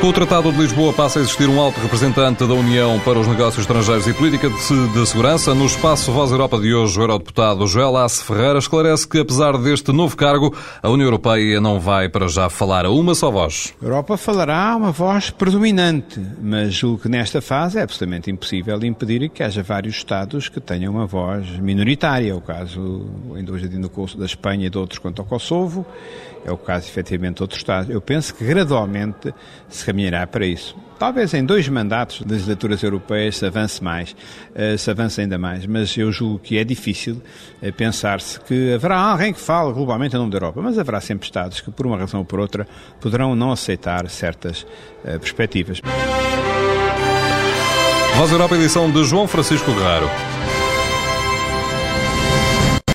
Com o Tratado de Lisboa passa a existir um alto representante da União para os negócios estrangeiros e política de, segurança. No espaço Voz Europa de hoje, o eurodeputado Joel Ace Ferreira esclarece que, apesar deste novo cargo, a União Europeia não vai para já falar a uma só voz. A Europa falará uma voz predominante, mas julgo que nesta fase é absolutamente impossível impedir que haja vários Estados que tenham uma voz minoritária. É o caso, ainda hoje no curso da Espanha e de outros quanto ao Kosovo, é o caso efetivamente de outros Estados. Eu penso que gradualmente se caminhará para isso. Talvez em dois mandatos de legislaturas europeias se avance mais, eh, se avance ainda mais, mas eu julgo que é difícil eh, pensar-se que haverá alguém que fale globalmente em nome da Europa, mas haverá sempre Estados que, por uma razão ou por outra, poderão não aceitar certas eh, perspectivas. Voz Europa, edição de João Francisco Guerrero.